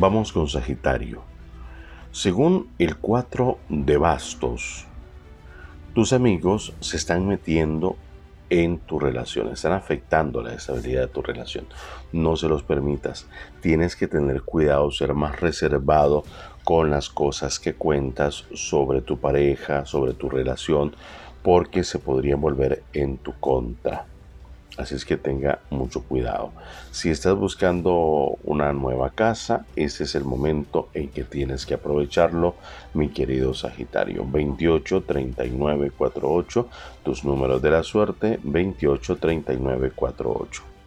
Vamos con Sagitario. Según el 4 de bastos, tus amigos se están metiendo en tu relación, están afectando la estabilidad de tu relación. No se los permitas. Tienes que tener cuidado, ser más reservado con las cosas que cuentas sobre tu pareja, sobre tu relación, porque se podrían volver en tu contra. Así es que tenga mucho cuidado. Si estás buscando una nueva casa, ese es el momento en que tienes que aprovecharlo, mi querido Sagitario. 28 39 48, tus números de la suerte, 28 39 48.